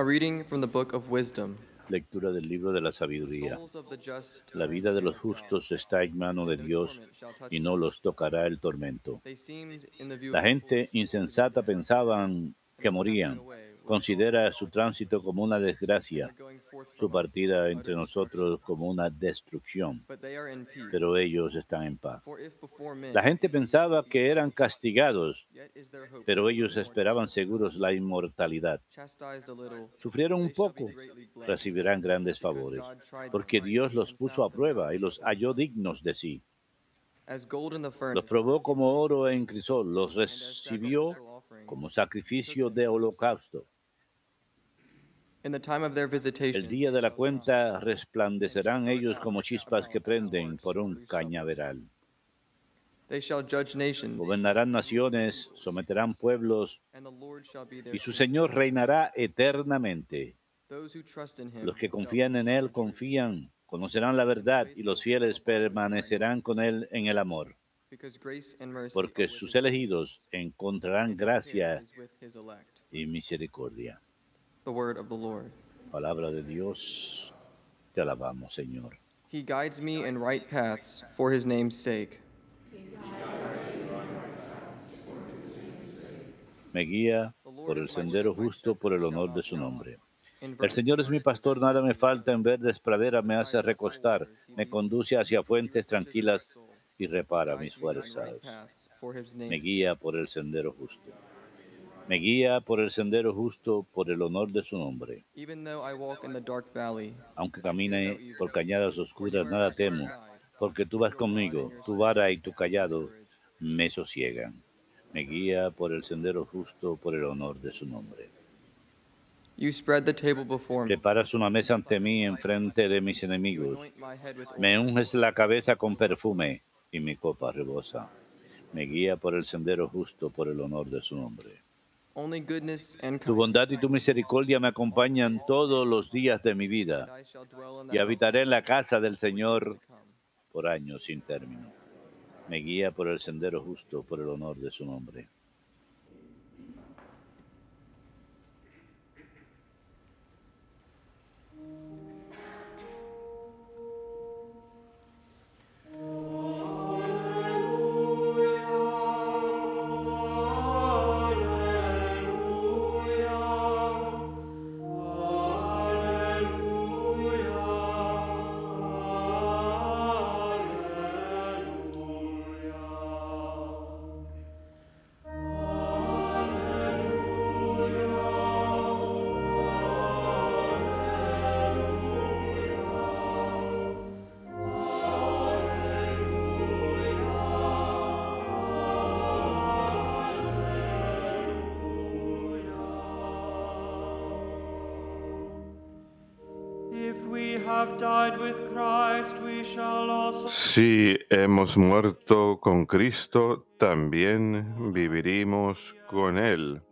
A reading from the book of wisdom. Lectura del libro de la sabiduría. La vida de los justos está en mano de Dios y no los tocará el tormento. La gente insensata pensaban que morían. Considera su tránsito como una desgracia, su partida entre nosotros como una destrucción. Pero ellos están en paz. La gente pensaba que eran castigados, pero ellos esperaban seguros la inmortalidad. Sufrieron un poco, recibirán grandes favores, porque Dios los puso a prueba y los halló dignos de sí. Los probó como oro en crisol, los recibió como sacrificio de holocausto. In the time of their visitation, El día de la cuenta resplandecerán ellos como chispas que prenden por un cañaveral. Gobernarán naciones, someterán pueblos, and the Lord shall be their y su. Señor reinará eternamente. Those who trust in him Los que confían en Él confían, conocerán la verdad, y los fieles permanecerán con Él en el amor, porque sus elegidos encontrarán gracia y misericordia. The word of the Lord. Palabra de Dios, te alabamos, Señor. He guides me in right paths for his name's sake. Me guía por el sendero justo por el honor de su nombre. El Señor es mi pastor, nada me falta, en verdes praderas me hace recostar, me conduce hacia fuentes tranquilas y repara mis fuerzas. Me guía por el sendero justo. Me guía por el sendero justo por el honor de su nombre. Aunque camine por cañadas oscuras, nada temo, porque tú vas conmigo, tu vara y tu callado me sosiegan. Me guía por el sendero justo por el honor de su nombre. Preparas una mesa ante mí en frente de mis enemigos. Me unges la cabeza con perfume y mi copa rebosa. Me guía por el sendero justo por el honor de su nombre. Tu bondad y tu misericordia me acompañan todos los días de mi vida y habitaré en la casa del Señor por años sin término. Me guía por el sendero justo por el honor de su nombre. Si hemos muerto con Cristo, también viviremos con Él.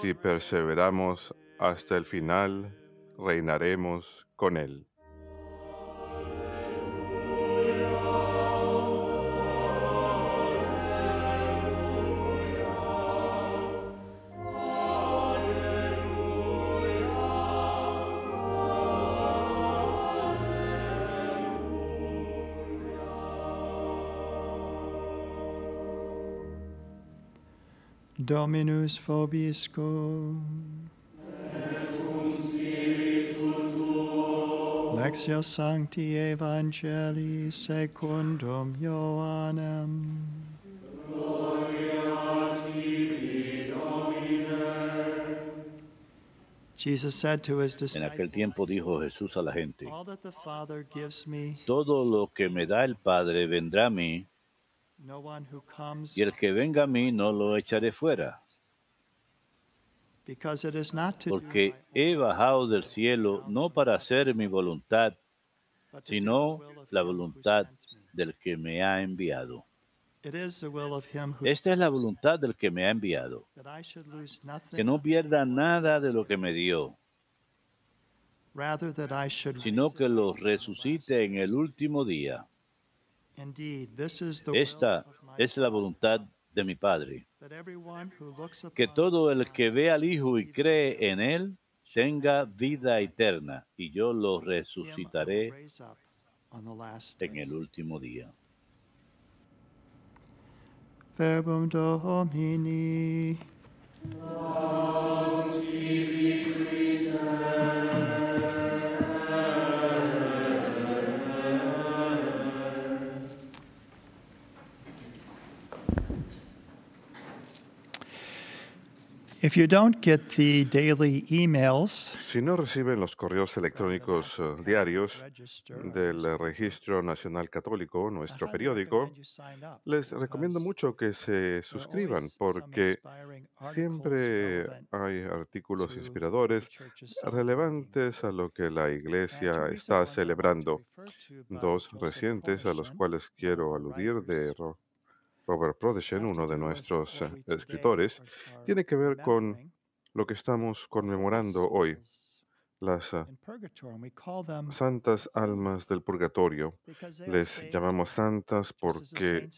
Si perseveramos hasta el final, reinaremos con Él. Dominus vobiscum. Lectio Sancti Evangelii secundum Ioannem. Jesus said to his En aquel disciples, tiempo dijo Jesús a la gente, All that the Father gives me, todo lo que me da el Padre vendrá a mí, y el que venga a mí no lo echaré fuera, porque he bajado del cielo no para hacer mi voluntad, sino la voluntad del que me ha enviado. Esta es la voluntad del que me ha enviado, que no pierda nada de lo que me dio, sino que lo resucite en el último día. Esta es la voluntad de mi Padre, que todo el que ve al Hijo y cree en Él tenga vida eterna, y yo lo resucitaré en el último día. Verbum Domini. If you don't get the daily emails Si no reciben los correos electrónicos eh, diarios del Registro Nacional Católico, nuestro periódico, les recomiendo mucho que se suscriban porque siempre hay artículos inspiradores relevantes a lo que la Iglesia está celebrando. Dos recientes a los cuales of quiero aludir de Robert Prodeshen, uno de nuestros eh, today escritores, tiene que ver con lo que estamos conmemorando hoy, las ah, santas almas del purgatorio. Les llamamos santas porque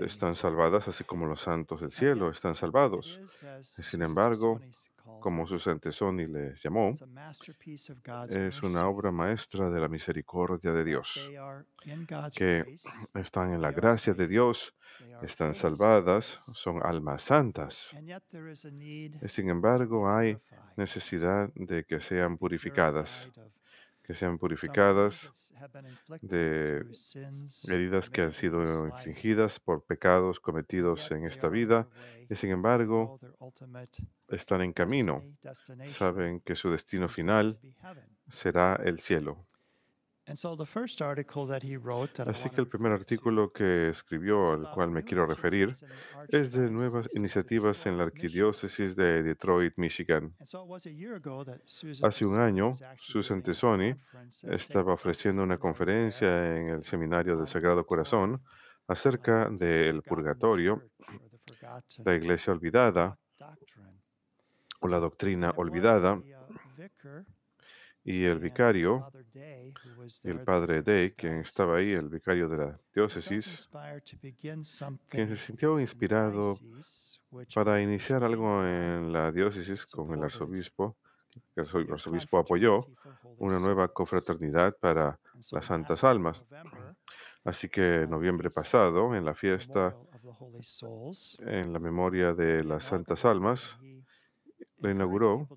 están salvadas, así como los santos del cielo están salvados. Sin embargo, como it, Susan Tessoni les llamó, es una obra maestra de la misericordia de Dios, que están en la gracia de Dios, están salvadas, son almas santas. Sin embargo, hay necesidad de que sean purificadas, que sean purificadas de heridas que han sido infligidas por pecados cometidos en esta vida y sin embargo están en camino. Saben que su destino final será el cielo. Así que el primer artículo que escribió, al cual me quiero referir, es de nuevas iniciativas en la arquidiócesis de Detroit, Michigan. Hace un año, Susan at estaba ofreciendo una conferencia en el Seminario del Sagrado Corazón acerca the del purgatorio, la iglesia olvidada o la doctrina olvidada. uh, y el vicario el padre Day, quien estaba ahí, el vicario de la diócesis, inspired to begin quien something se sintió inspirado para iniciar algo en la diócesis con el arzobispo, que el arzobispo apoyó una nueva souls. confraternidad para las santas almas. Así que on noviembre pasado, en la fiesta en la memoria de las santas almas, encouraged inauguró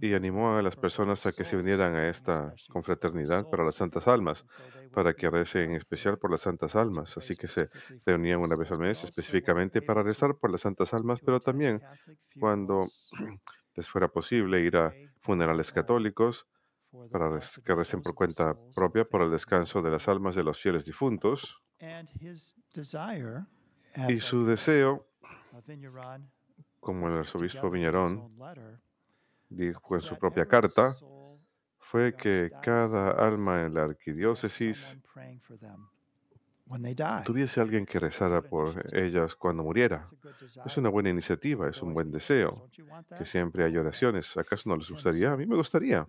y animó a las personas a que se vinieran a esta confraternidad para las santas almas, para que recen en especial por las santas almas. Así que se reunían una vez al mes específicamente para rezar por las santas almas, pero también cuando les fuera posible ir a funerales católicos para que recen por cuenta propia por el descanso de las almas de los fieles difuntos. Y su deseo, como el arzobispo Viñarón dijo en su that propia carta, fue que cada alma en la arquidiócesis tuviese alguien que rezara por ellas cuando muriera. Es una buena iniciativa, es un buen deseo, que siempre hay oraciones. ¿Acaso no les gustaría? A mí me gustaría.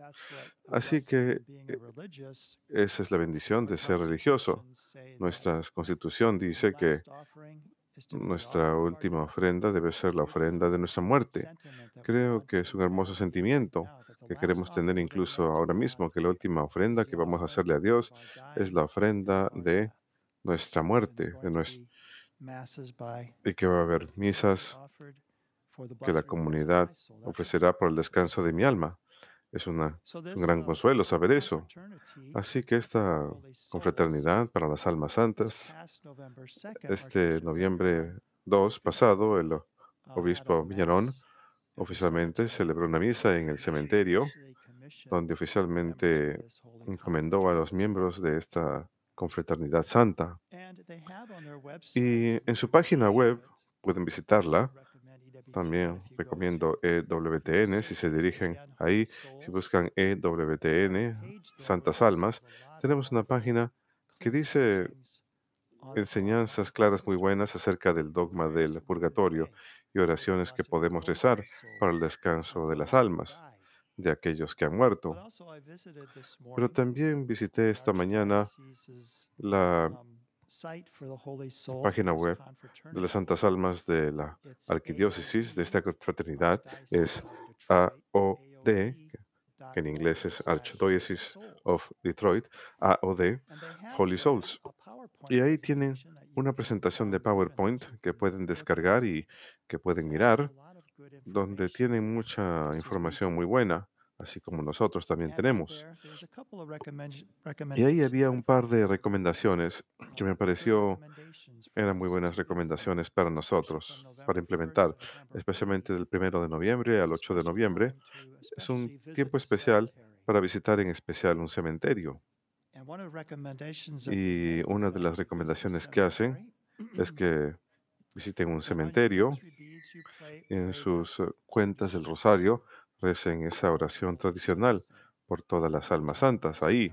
Así que eh, esa es la bendición de ser religioso. Nuestra constitución dice que the nuestra última ofrenda debe ser la ofrenda de nuestra muerte. Creo que es un hermoso sentimiento que queremos tener incluso ahora mismo, que la última ofrenda que vamos a hacerle a Dios es la ofrenda de nuestra muerte, de going to nues- be masses by y que va a haber misas que la comunidad ofrecerá por el descanso de mi alma. Es, una, un gran uh, consuelo saber eso. Así que esta confraternidad para las almas santas, past November 2nd, este noviembre Vigneron 2 pasado, el uh, had a obispo the oficialmente celebró una misa en el cementerio donde oficialmente encomendó a los miembros de esta confraternidad santa. Y en su página web pueden visitarla. También recomiendo EWTN si search se dirigen ahí, si buscan EWTN, there Santas Almas, tenemos una página que dice enseñanzas claras muy buenas acerca del dogma del purgatorio y oraciones que podemos rezar para el descanso de las almas de aquellos que han muerto. Pero también visité esta mañana Archdiocese's la página web de las Santas Almas de la Arquidiócesis de esta fraternidad es AOD, que en inglés es Archdiocese of Detroit, AOD, Holy Souls. Y ahí tienen una presentación de PowerPoint que pueden descargar y que pueden mirar, donde tienen mucha información muy buena, así como nosotros también tenemos. Y ahí había un par de recomendaciones que me pareció eran muy buenas recomendaciones para nosotros, para 1st implementar, especialmente 8th. del primero de noviembre al It's a 8 de noviembre. Es un tiempo especial para visitar en especial un cementerio. Y una de las recomendaciones que hacen es que visiten un cementerio en sus eh, cuentas del rosario recen esa oración tradicional por todas las almas santas ahí.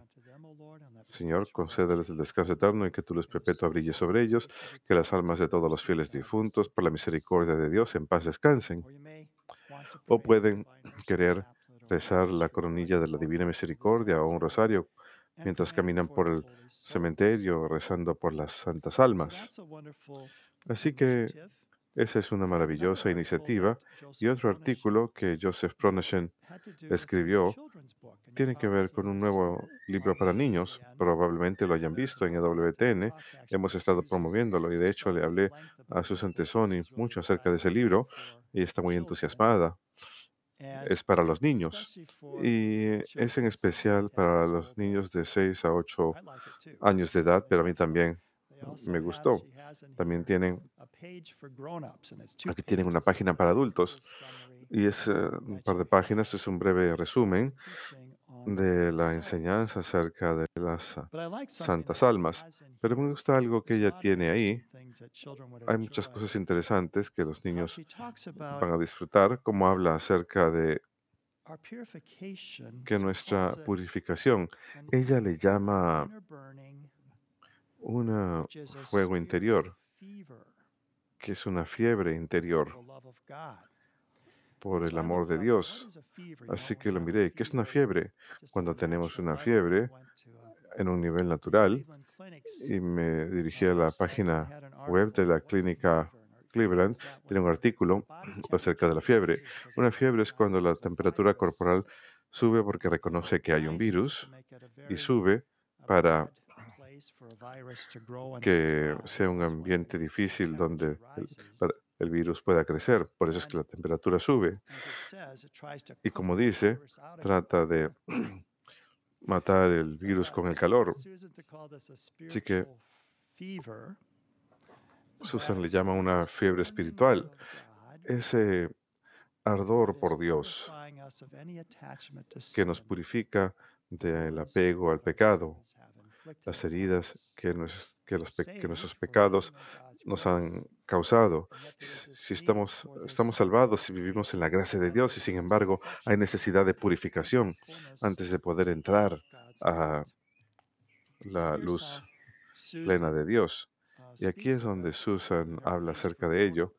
Señor, concédeles el descanso eterno y que tu luz perpetua brille sobre ellos, que las almas de todos los fieles difuntos, por la misericordia de Dios, en paz descansen. O pueden querer rezar la coronilla de la Divina Misericordia o un rosario mientras caminan por el cementerio rezando por las santas almas. Así que esa es una maravillosa iniciativa. Y otro artículo que Joseph Proneshen escribió tiene que ver con un nuevo libro para niños. Probablemente lo hayan visto en EWTN. Hemos estado promoviéndolo y de hecho le hablé a Susan Tesoni mucho acerca de ese libro y está muy entusiasmada. Es para los niños y es en especial para los niños de 6 a 8 años de edad, pero a mí también me gustó. También tienen, aquí tienen una página para adultos y es eh, un par de páginas, es un breve resumen de la enseñanza acerca de las santas almas. Pero me gusta algo que ella tiene ahí. Hay muchas cosas interesantes que los niños van a disfrutar, como habla acerca de que nuestra purificación, ella le llama un fuego interior, que es una fiebre interior por el amor de Dios. Así que lo miré. ¿Qué es una fiebre? Cuando tenemos una fiebre en un nivel natural, y me dirigí a la página web de la clínica Cleveland, tiene un artículo acerca de la fiebre. Una fiebre es cuando la temperatura corporal sube porque reconoce que hay un virus y sube para que sea un ambiente difícil donde el virus pueda crecer. Por eso es que la temperatura sube. Y como dice, trata de matar el virus con el calor. Así que Susan le llama una fiebre espiritual. Ese ardor por Dios que nos purifica del apego al pecado, las heridas que, nos- que los pe- que nuestros pecados nos han causado. Si si estamos, estamos salvados si vivimos en la gracia de Dios y sin embargo hay necesidad de purificación antes de poder entrar a la luz plena de Dios. Y aquí es donde Susan habla acerca de ello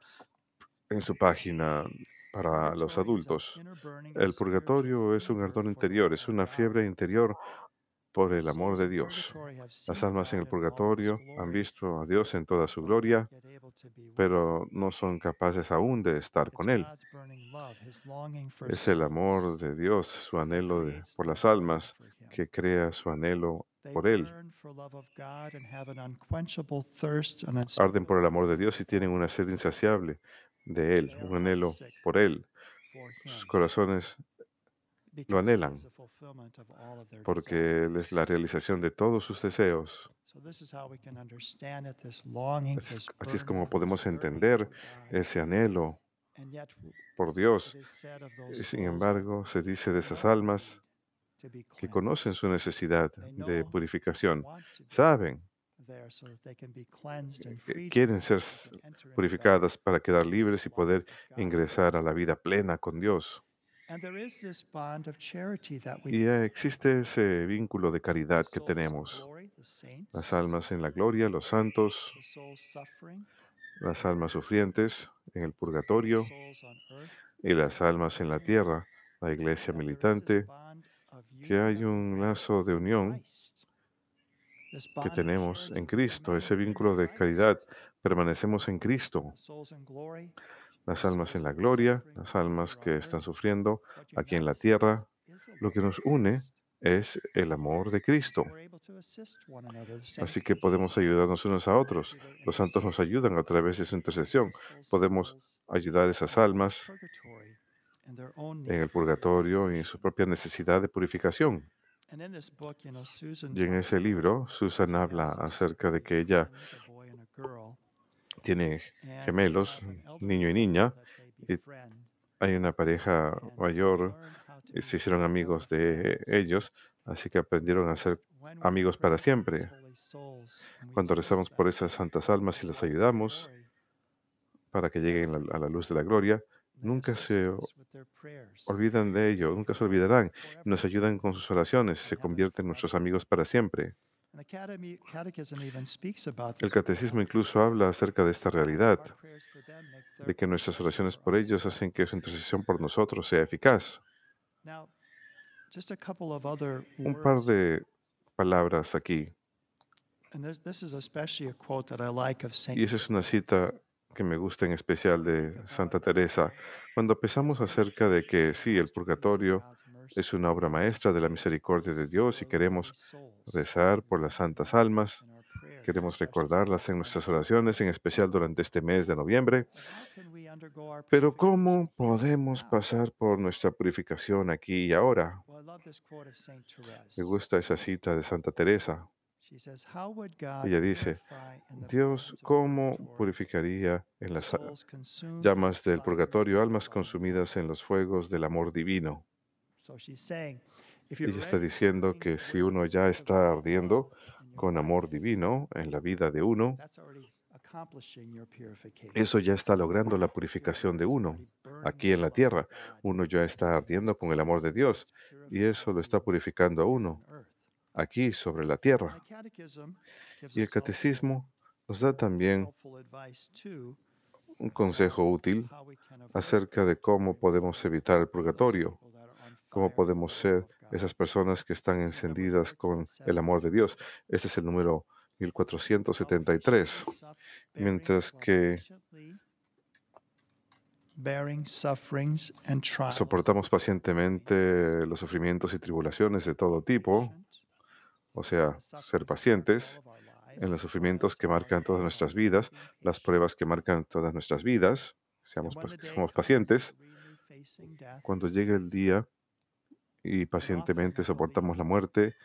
en su página para los adultos. El purgatorio es un ardor interior, es una fiebre interior por el amor de Dios. Las almas en el purgatorio han visto a Dios en toda su gloria, pero no son capaces aún de estar con Él. Es el amor de Dios, su anhelo de- por las almas, que crea su anhelo por Él. Arden por el amor de Dios y tienen una sed insaciable de Él, un anhelo por Él. Sus corazones lo anhelan porque Él es la realización de todos sus deseos. Así es, así es como podemos entender ese anhelo por Dios. Sin embargo, se dice de esas almas que conocen su necesidad de purificación, saben quieren ser purificadas para quedar libres y poder ingresar a la vida plena con Dios. Y existe ese vínculo de caridad que tenemos. Las almas en la gloria, los santos, las almas sufrientes en el purgatorio y las almas en la tierra, la iglesia militante, que hay un lazo de unión que tenemos en Cristo, ese vínculo de caridad. Permanecemos en Cristo. Las almas en la gloria, las almas que están sufriendo aquí en la tierra, lo que nos une es el amor de Cristo. Así que podemos ayudarnos unos a otros. Los santos nos ayudan a través de su intercesión. Podemos ayudar a esas almas en el purgatorio y en su propia necesidad de purificación. Y en ese libro, Susan habla acerca de que ella tiene gemelos, niño y niña, y hay una pareja mayor, y se hicieron amigos de ellos, así que aprendieron a ser amigos para siempre. Cuando rezamos por esas santas almas y las ayudamos para que lleguen a la luz de la gloria, nunca se olvidan de ello, nunca se olvidarán. Nos ayudan con sus oraciones se convierten en nuestros amigos para siempre. El catecismo incluso habla acerca de esta realidad, de que nuestras oraciones por ellos hacen que su intercesión por nosotros sea eficaz. Un par de palabras aquí. Y esa es una cita que me gusta en especial de Santa Teresa, cuando pensamos acerca de que sí, el purgatorio es una obra maestra de la misericordia de Dios y queremos rezar por las santas almas, queremos recordarlas en nuestras oraciones, en especial durante este mes de noviembre. Pero ¿cómo podemos pasar por nuestra purificación aquí y ahora? Me gusta esa cita de Santa Teresa. Ella dice, Dios, ¿cómo purificaría en las llamas del purgatorio almas consumidas en los fuegos del amor divino? Ella está diciendo que si uno ya está ardiendo con amor divino en la vida de uno, eso ya está logrando la purificación de uno. Aquí en la tierra, uno ya está ardiendo con el amor de Dios y eso lo está purificando a uno aquí sobre la tierra. Y el catecismo nos da también un consejo útil acerca de cómo podemos evitar el purgatorio, cómo podemos ser esas personas que están encendidas con el amor de Dios. Este es el número 1473. Mientras que soportamos pacientemente los sufrimientos y tribulaciones de todo tipo, o sea, ser pacientes en los sufrimientos que marcan todas nuestras vidas, las pruebas que marcan todas nuestras vidas, seamos, pacientes. Cuando llegue el día y pacientemente soportamos la muerte,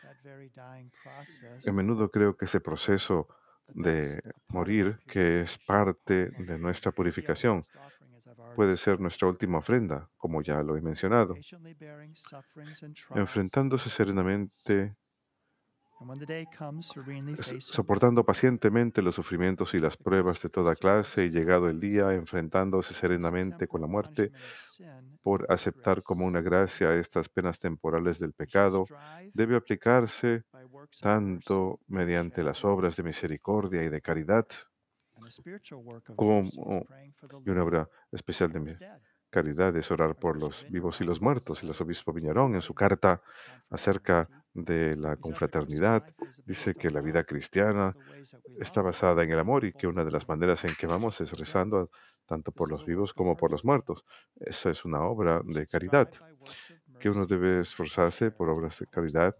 a menudo creo que ese proceso de morir, que es parte de nuestra purificación, puede ser nuestra última ofrenda, como ya lo he mencionado. Enfrentándose serenamente soportando pacientemente los sufrimientos y las pruebas de toda clase y llegado el día, enfrentándose serenamente con la muerte por aceptar como una gracia estas penas temporales del pecado, debe aplicarse tanto mediante las obras de misericordia y de caridad como y una obra especial de caridad es orar por los vivos y los muertos. El arzobispo Viñarón, en su carta acerca de la confraternidad, dice que la vida cristiana está basada en el amor y que una de las maneras en que vamos es rezando tanto por los vivos como por los muertos. Esa es una obra de caridad, que uno debe esforzarse por obras de caridad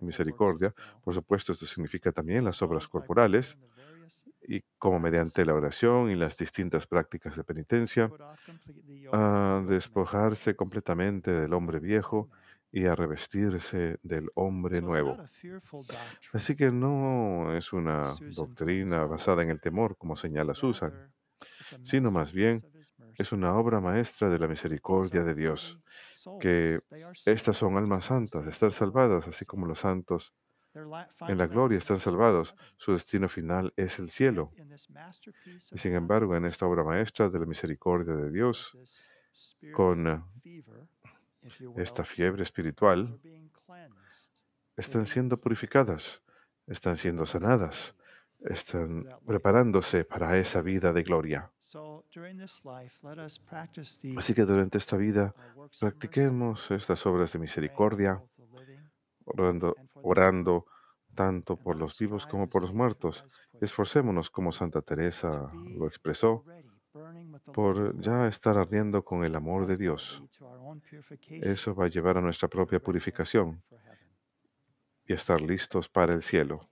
y misericordia. Por supuesto, esto significa también las obras corporales y como mediante la oración y las distintas prácticas de penitencia, a despojarse completamente del hombre viejo y a revestirse del hombre nuevo. Así que no es una doctrina basada en el temor, como señala Susan, sino más bien es una obra maestra de la misericordia de Dios, que estas son almas santas, están salvadas, así como los santos en la gloria están salvados. Su destino final es el cielo. Y sin embargo, en esta obra maestra de la misericordia de Dios, con esta fiebre espiritual, están siendo purificadas, están siendo sanadas, están preparándose para esa vida de gloria. Así que durante esta vida practiquemos estas obras de misericordia orando, orando tanto por los vivos como por los muertos. Esforcémonos, como Santa Teresa lo expresó, por ya estar ardiendo con el amor de Dios. Eso va a llevar a nuestra propia purificación y estar listos para el cielo.